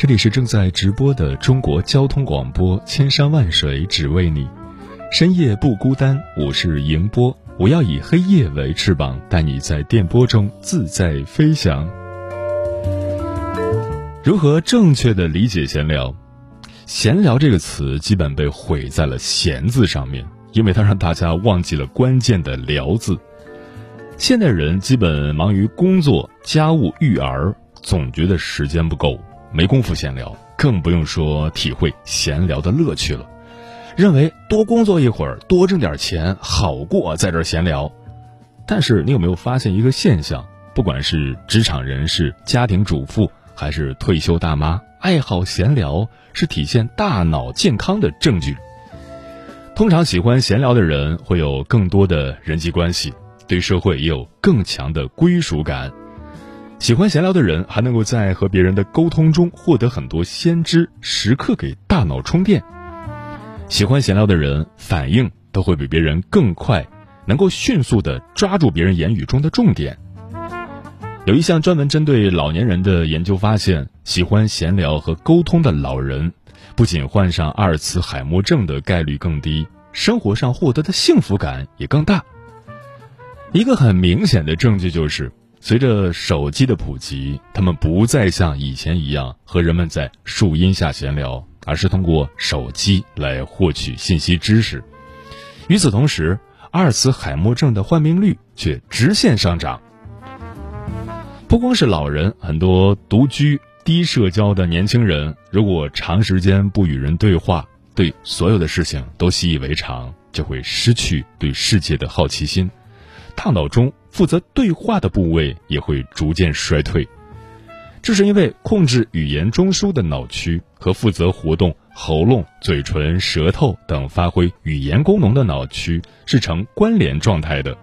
这里是正在直播的中国交通广播，千山万水只为你，深夜不孤单。我是迎波，我要以黑夜为翅膀，带你在电波中自在飞翔。如何正确的理解闲聊？闲聊这个词基本被毁在了“闲”字上面，因为它让大家忘记了关键的“聊”字。现代人基本忙于工作、家务、育儿，总觉得时间不够，没工夫闲聊，更不用说体会闲聊的乐趣了。认为多工作一会儿，多挣点钱，好过在这闲聊。但是你有没有发现一个现象？不管是职场人士、家庭主妇，还是退休大妈，爱好闲聊是体现大脑健康的证据。通常喜欢闲聊的人，会有更多的人际关系。对社会也有更强的归属感，喜欢闲聊的人还能够在和别人的沟通中获得很多先知，时刻给大脑充电。喜欢闲聊的人反应都会比别人更快，能够迅速的抓住别人言语中的重点。有一项专门针对老年人的研究发现，喜欢闲聊和沟通的老人，不仅患上阿尔茨海默症的概率更低，生活上获得的幸福感也更大。一个很明显的证据就是，随着手机的普及，他们不再像以前一样和人们在树荫下闲聊，而是通过手机来获取信息知识。与此同时，阿尔茨海默症的患病率却直线上涨。不光是老人，很多独居、低社交的年轻人，如果长时间不与人对话，对所有的事情都习以为常，就会失去对世界的好奇心。大脑中负责对话的部位也会逐渐衰退，这是因为控制语言中枢的脑区和负责活动喉咙、嘴唇、舌头等发挥语言功能的脑区是成关联状态的。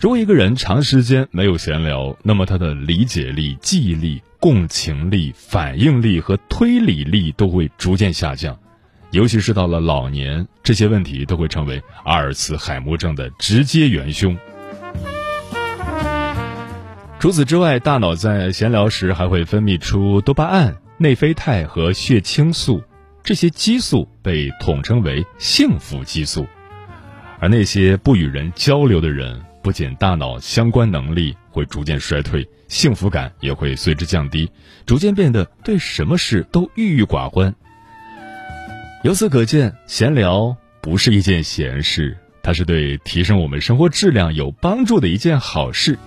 如果一个人长时间没有闲聊，那么他的理解力、记忆力、共情力、反应力和推理力都会逐渐下降。尤其是到了老年，这些问题都会成为阿尔茨海默症的直接元凶。除此之外，大脑在闲聊时还会分泌出多巴胺、内啡肽和血清素，这些激素被统称为幸福激素。而那些不与人交流的人，不仅大脑相关能力会逐渐衰退，幸福感也会随之降低，逐渐变得对什么事都郁郁寡欢。由此可见，闲聊不是一件闲事，它是对提升我们生活质量有帮助的一件好事。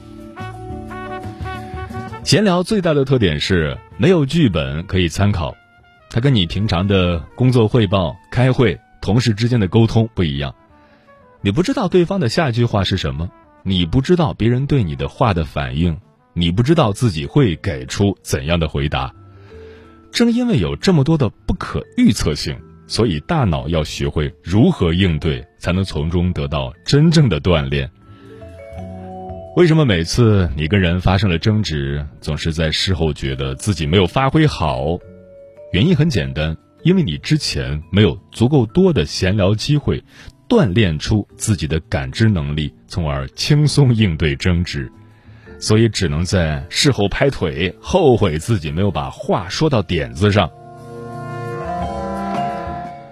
闲聊最大的特点是没有剧本可以参考，它跟你平常的工作汇报、开会、同事之间的沟通不一样。你不知道对方的下一句话是什么，你不知道别人对你的话的反应，你不知道自己会给出怎样的回答。正因为有这么多的不可预测性，所以大脑要学会如何应对，才能从中得到真正的锻炼。为什么每次你跟人发生了争执，总是在事后觉得自己没有发挥好？原因很简单，因为你之前没有足够多的闲聊机会，锻炼出自己的感知能力，从而轻松应对争执，所以只能在事后拍腿，后悔自己没有把话说到点子上。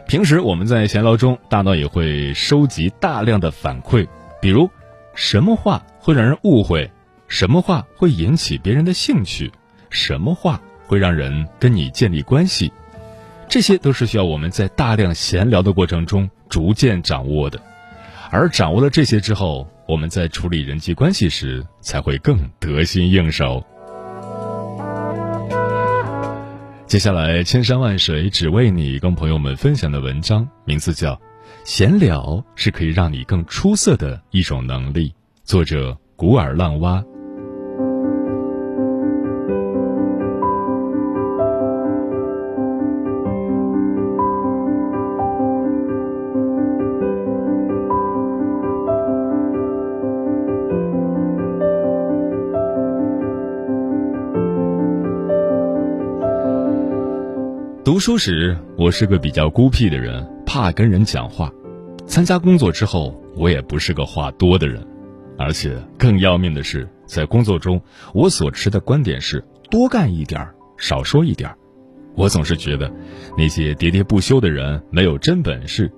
平时我们在闲聊中，大脑也会收集大量的反馈，比如什么话。会让人误会，什么话会引起别人的兴趣，什么话会让人跟你建立关系，这些都是需要我们在大量闲聊的过程中逐渐掌握的。而掌握了这些之后，我们在处理人际关系时才会更得心应手。接下来，千山万水只为你，跟朋友们分享的文章名字叫《闲聊是可以让你更出色的一种能力》。作者古尔浪蛙。读书时我是个比较孤僻的人怕跟人讲话。参加工作之后我也不是个话多的人。而且更要命的是，在工作中，我所持的观点是多干一点儿，少说一点儿。我总是觉得，那些喋喋不休的人没有真本事，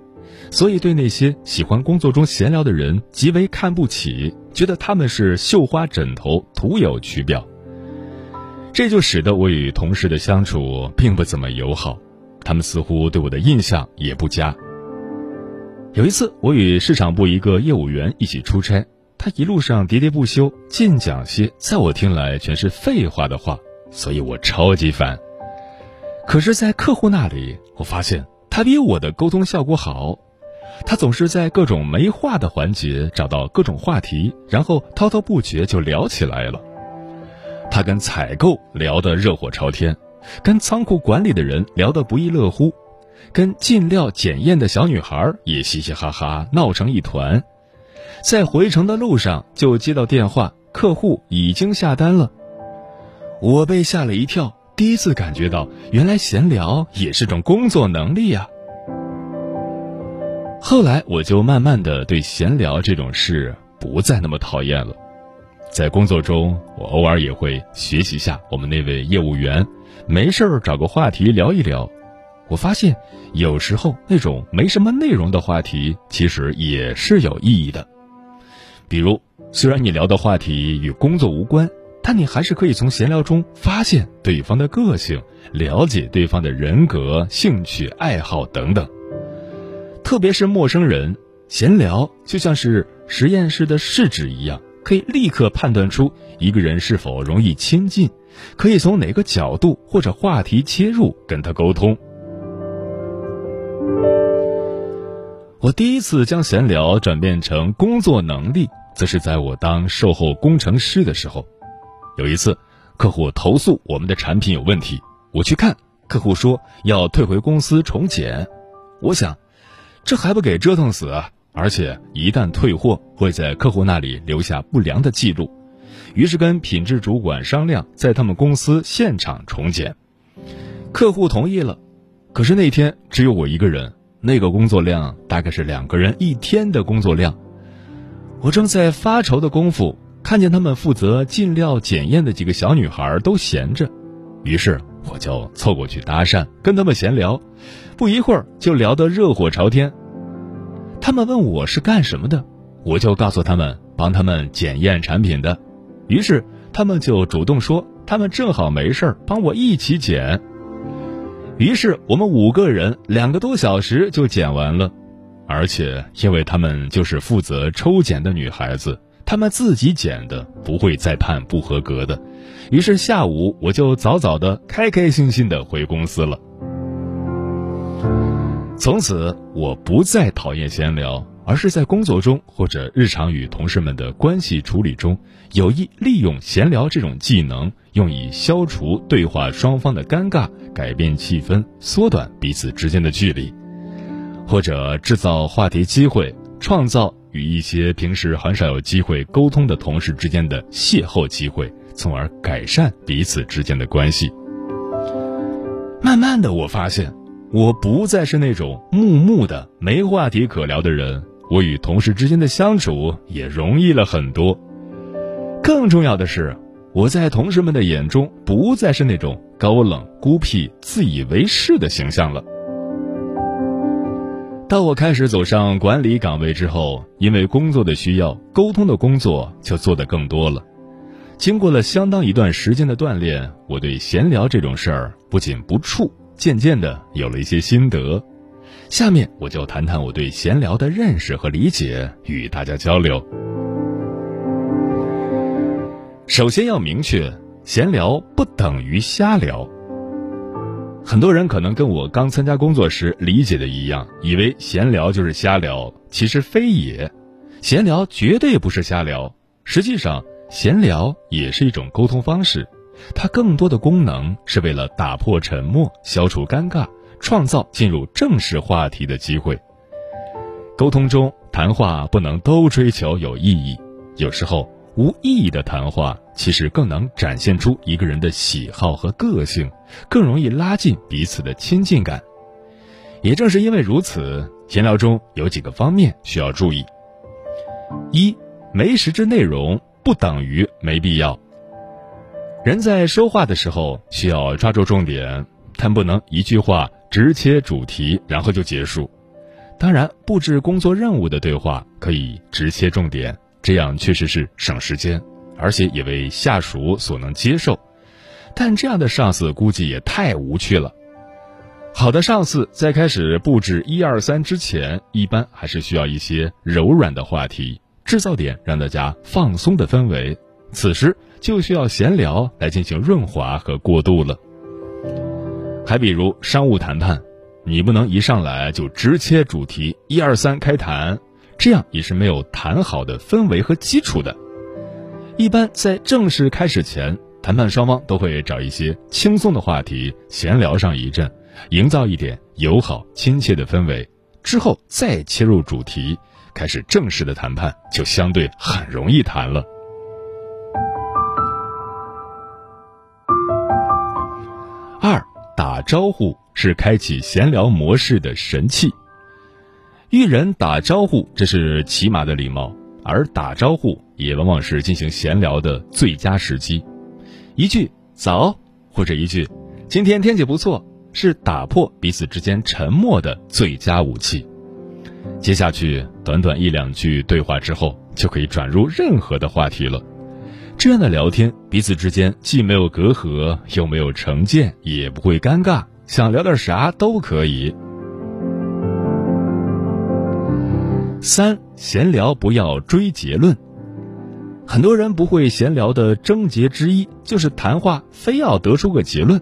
所以对那些喜欢工作中闲聊的人极为看不起，觉得他们是绣花枕头，徒有其表。这就使得我与同事的相处并不怎么友好，他们似乎对我的印象也不佳。有一次，我与市场部一个业务员一起出差，他一路上喋喋不休，尽讲些在我听来全是废话的话，所以我超级烦。可是，在客户那里，我发现他比我的沟通效果好，他总是在各种没话的环节找到各种话题，然后滔滔不绝就聊起来了。他跟采购聊得热火朝天，跟仓库管理的人聊得不亦乐乎，跟进料检验的小女孩也嘻嘻哈哈闹成一团。在回程的路上就接到电话，客户已经下单了。我被吓了一跳，第一次感觉到原来闲聊也是种工作能力呀。后来我就慢慢的对闲聊这种事不再那么讨厌了。在工作中，我偶尔也会学习下我们那位业务员，没事儿找个话题聊一聊。我发现，有时候那种没什么内容的话题，其实也是有意义的。比如，虽然你聊的话题与工作无关，但你还是可以从闲聊中发现对方的个性，了解对方的人格、兴趣爱好等等。特别是陌生人，闲聊就像是实验室的试纸一样。可以立刻判断出一个人是否容易亲近，可以从哪个角度或者话题切入跟他沟通。我第一次将闲聊转变成工作能力，则是在我当售后工程师的时候。有一次，客户投诉我们的产品有问题，我去看，客户说要退回公司重检。我想，这还不给折腾死啊！而且一旦退货，会在客户那里留下不良的记录，于是跟品质主管商量，在他们公司现场重检。客户同意了，可是那天只有我一个人，那个工作量大概是两个人一天的工作量。我正在发愁的功夫，看见他们负责进料检验的几个小女孩都闲着，于是我就凑过去搭讪，跟他们闲聊，不一会儿就聊得热火朝天。他们问我是干什么的，我就告诉他们帮他们检验产品的，于是他们就主动说他们正好没事儿，帮我一起检。于是我们五个人两个多小时就检完了，而且因为他们就是负责抽检的女孩子，他们自己检的不会再判不合格的，于是下午我就早早的开开心心的回公司了。从此，我不再讨厌闲聊，而是在工作中或者日常与同事们的关系处理中，有意利用闲聊这种技能，用以消除对话双方的尴尬，改变气氛，缩短彼此之间的距离，或者制造话题机会，创造与一些平时很少有机会沟通的同事之间的邂逅机会，从而改善彼此之间的关系。慢慢的，我发现。我不再是那种木木的没话题可聊的人，我与同事之间的相处也容易了很多。更重要的是，我在同事们的眼中不再是那种高冷、孤僻、自以为是的形象了。当我开始走上管理岗位之后，因为工作的需要，沟通的工作就做得更多了。经过了相当一段时间的锻炼，我对闲聊这种事儿不仅不怵。渐渐的有了一些心得，下面我就谈谈我对闲聊的认识和理解，与大家交流。首先要明确，闲聊不等于瞎聊。很多人可能跟我刚参加工作时理解的一样，以为闲聊就是瞎聊，其实非也。闲聊绝对不是瞎聊，实际上，闲聊也是一种沟通方式。它更多的功能是为了打破沉默、消除尴尬、创造进入正式话题的机会。沟通中，谈话不能都追求有意义，有时候无意义的谈话其实更能展现出一个人的喜好和个性，更容易拉近彼此的亲近感。也正是因为如此，闲聊中有几个方面需要注意：一、没实质内容不等于没必要。人在说话的时候需要抓住重点，但不能一句话直切主题，然后就结束。当然，布置工作任务的对话可以直切重点，这样确实是省时间，而且也为下属所能接受。但这样的上司估计也太无趣了。好的上司在开始布置一二三之前，一般还是需要一些柔软的话题，制造点让大家放松的氛围。此时就需要闲聊来进行润滑和过渡了。还比如商务谈判，你不能一上来就直切主题，一二三开谈，这样也是没有谈好的氛围和基础的。一般在正式开始前，谈判双方都会找一些轻松的话题闲聊上一阵。营造一点友好亲切的氛围，之后再切入主题，开始正式的谈判，就相对很容易谈了。二，打招呼是开启闲聊模式的神器。与人打招呼，这是起码的礼貌，而打招呼也往往是进行闲聊的最佳时机。一句“早”或者一句“今天天气不错”。是打破彼此之间沉默的最佳武器。接下去短短一两句对话之后，就可以转入任何的话题了。这样的聊天，彼此之间既没有隔阂，又没有成见，也不会尴尬，想聊点啥都可以。三闲聊不要追结论。很多人不会闲聊的症结之一，就是谈话非要得出个结论。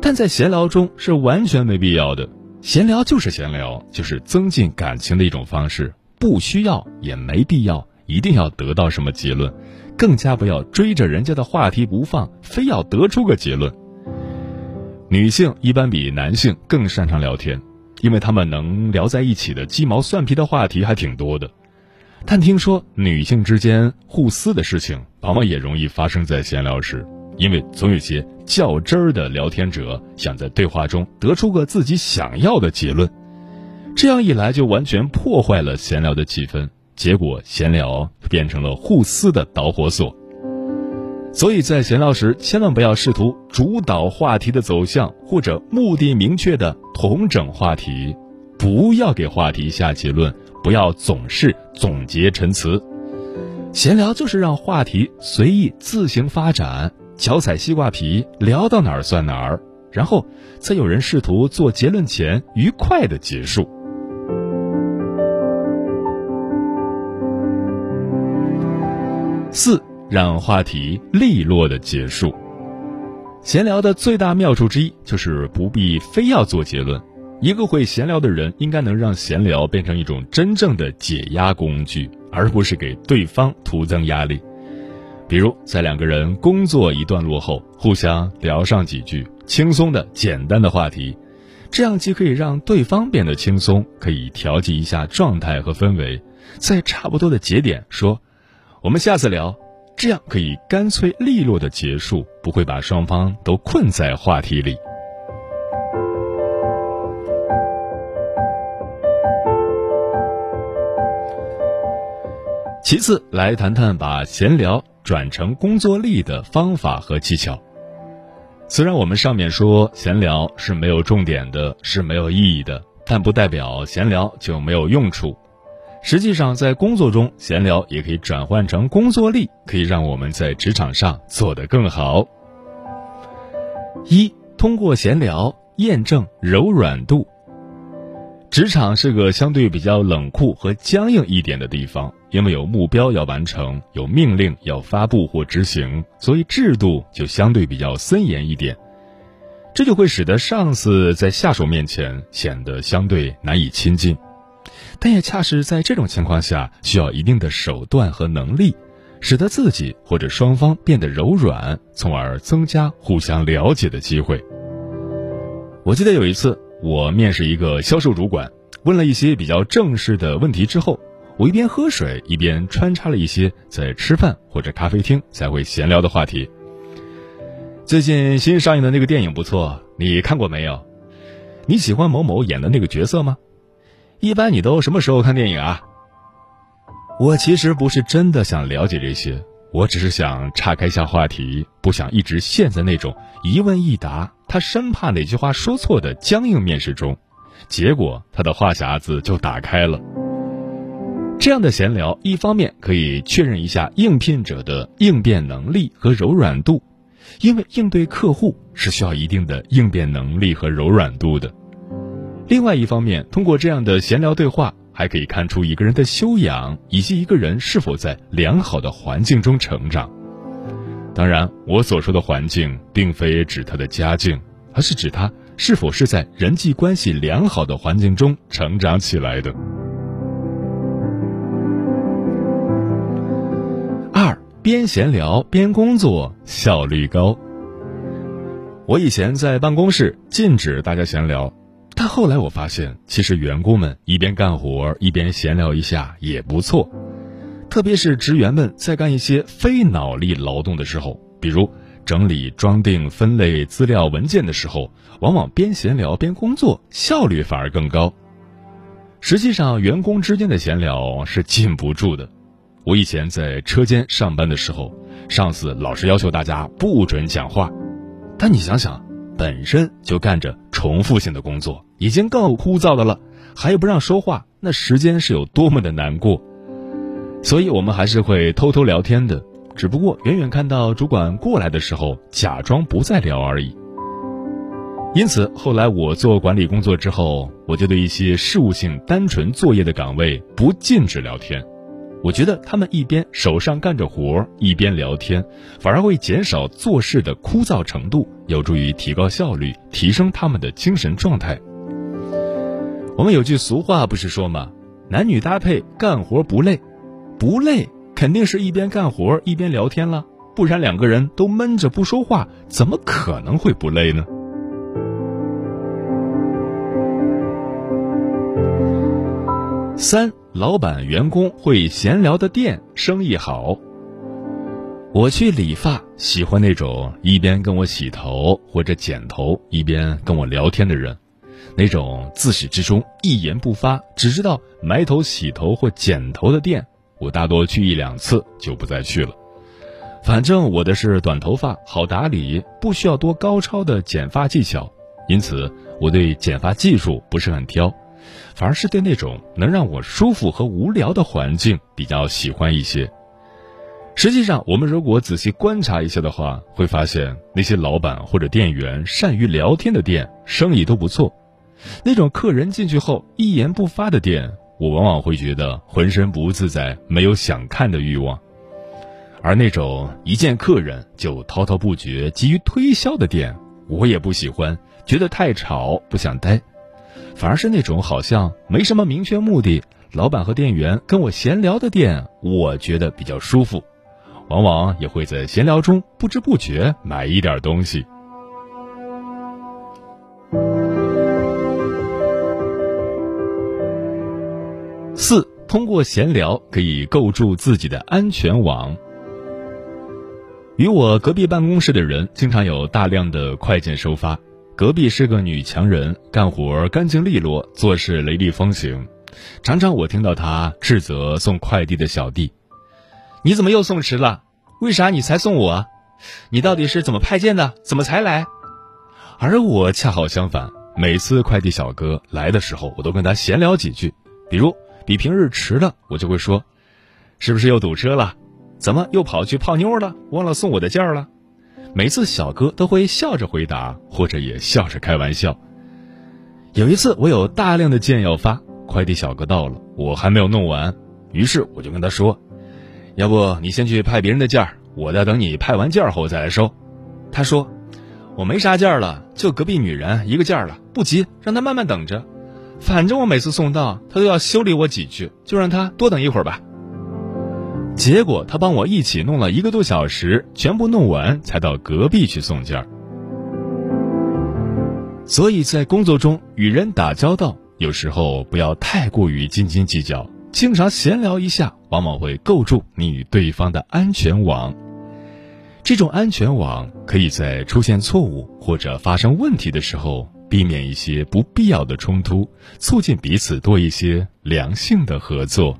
但在闲聊中是完全没必要的，闲聊就是闲聊，就是增进感情的一种方式，不需要也没必要一定要得到什么结论，更加不要追着人家的话题不放，非要得出个结论。女性一般比男性更擅长聊天，因为他们能聊在一起的鸡毛蒜皮的话题还挺多的，但听说女性之间互撕的事情，往往也容易发生在闲聊时。因为总有些较真儿的聊天者想在对话中得出个自己想要的结论，这样一来就完全破坏了闲聊的气氛，结果闲聊变成了互撕的导火索。所以在闲聊时，千万不要试图主导话题的走向或者目的明确的统整话题，不要给话题下结论，不要总是总结陈词。闲聊就是让话题随意自行发展。脚踩西瓜皮，聊到哪儿算哪儿，然后在有人试图做结论前，愉快的结束。四，让话题利落的结束。闲聊的最大妙处之一，就是不必非要做结论。一个会闲聊的人，应该能让闲聊变成一种真正的解压工具，而不是给对方徒增压力。比如，在两个人工作一段落后，互相聊上几句轻松的、简单的话题，这样既可以让对方变得轻松，可以调剂一下状态和氛围，在差不多的节点说：“我们下次聊。”这样可以干脆利落的结束，不会把双方都困在话题里。其次，来谈谈把闲聊。转成工作力的方法和技巧。虽然我们上面说闲聊是没有重点的，是没有意义的，但不代表闲聊就没有用处。实际上，在工作中，闲聊也可以转换成工作力，可以让我们在职场上做得更好。一，通过闲聊验证柔软度。职场是个相对比较冷酷和僵硬一点的地方，因为有目标要完成，有命令要发布或执行，所以制度就相对比较森严一点。这就会使得上司在下属面前显得相对难以亲近，但也恰是在这种情况下，需要一定的手段和能力，使得自己或者双方变得柔软，从而增加互相了解的机会。我记得有一次。我面试一个销售主管，问了一些比较正式的问题之后，我一边喝水一边穿插了一些在吃饭或者咖啡厅才会闲聊的话题。最近新上映的那个电影不错，你看过没有？你喜欢某某演的那个角色吗？一般你都什么时候看电影啊？我其实不是真的想了解这些，我只是想岔开一下话题，不想一直陷在那种一问一答，他生怕哪句话说错的僵硬面试中，结果他的话匣子就打开了。这样的闲聊，一方面可以确认一下应聘者的应变能力和柔软度，因为应对客户是需要一定的应变能力和柔软度的。另外一方面，通过这样的闲聊对话，还可以看出一个人的修养以及一个人是否在良好的环境中成长。当然，我所说的环境，并非指他的家境，而是指他是否是在人际关系良好的环境中成长起来的。二边闲聊边工作，效率高。我以前在办公室禁止大家闲聊。但后来我发现，其实员工们一边干活一边闲聊一下也不错，特别是职员们在干一些非脑力劳动的时候，比如整理、装订、分类资料文件的时候，往往边闲聊边工作，效率反而更高。实际上，员工之间的闲聊是禁不住的。我以前在车间上班的时候，上司老是要求大家不准讲话，但你想想。本身就干着重复性的工作，已经够枯燥的了，还不让说话，那时间是有多么的难过。所以我们还是会偷偷聊天的，只不过远远看到主管过来的时候，假装不再聊而已。因此，后来我做管理工作之后，我就对一些事务性、单纯作业的岗位不禁止聊天。我觉得他们一边手上干着活一边聊天，反而会减少做事的枯燥程度，有助于提高效率，提升他们的精神状态。我们有句俗话不是说吗？男女搭配干活不累，不累肯定是一边干活一边聊天了，不然两个人都闷着不说话，怎么可能会不累呢？三。老板、员工会闲聊的店生意好。我去理发，喜欢那种一边跟我洗头或者剪头，一边跟我聊天的人。那种自始至终一言不发，只知道埋头洗头或剪头的店，我大多去一两次就不再去了。反正我的是短头发，好打理，不需要多高超的剪发技巧，因此我对剪发技术不是很挑。反而是对那种能让我舒服和无聊的环境比较喜欢一些。实际上，我们如果仔细观察一下的话，会发现那些老板或者店员善于聊天的店，生意都不错。那种客人进去后一言不发的店，我往往会觉得浑身不自在，没有想看的欲望。而那种一见客人就滔滔不绝、急于推销的店，我也不喜欢，觉得太吵，不想待。反而是那种好像没什么明确目的，老板和店员跟我闲聊的店，我觉得比较舒服，往往也会在闲聊中不知不觉买一点东西。四，通过闲聊可以构筑自己的安全网。与我隔壁办公室的人，经常有大量的快件收发。隔壁是个女强人，干活干净利落，做事雷厉风行。常常我听到她斥责送快递的小弟：“你怎么又送迟了？为啥你才送我？你到底是怎么派件的？怎么才来？”而我恰好相反，每次快递小哥来的时候，我都跟他闲聊几句。比如比平日迟了，我就会说：“是不是又堵车了？怎么又跑去泡妞了？忘了送我的件了？”每次小哥都会笑着回答，或者也笑着开玩笑。有一次我有大量的件要发，快递小哥到了，我还没有弄完，于是我就跟他说：“要不你先去派别人的件儿，我再等你派完件儿后再来收。”他说：“我没啥件儿了，就隔壁女人一个件儿了，不急，让她慢慢等着。反正我每次送到，她都要修理我几句，就让她多等一会儿吧。”结果他帮我一起弄了一个多小时，全部弄完才到隔壁去送件儿。所以在工作中与人打交道，有时候不要太过于斤斤计较，经常闲聊一下，往往会构筑你与对方的安全网。这种安全网可以在出现错误或者发生问题的时候，避免一些不必要的冲突，促进彼此多一些良性的合作。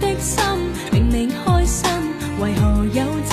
的心明明开心，为何有？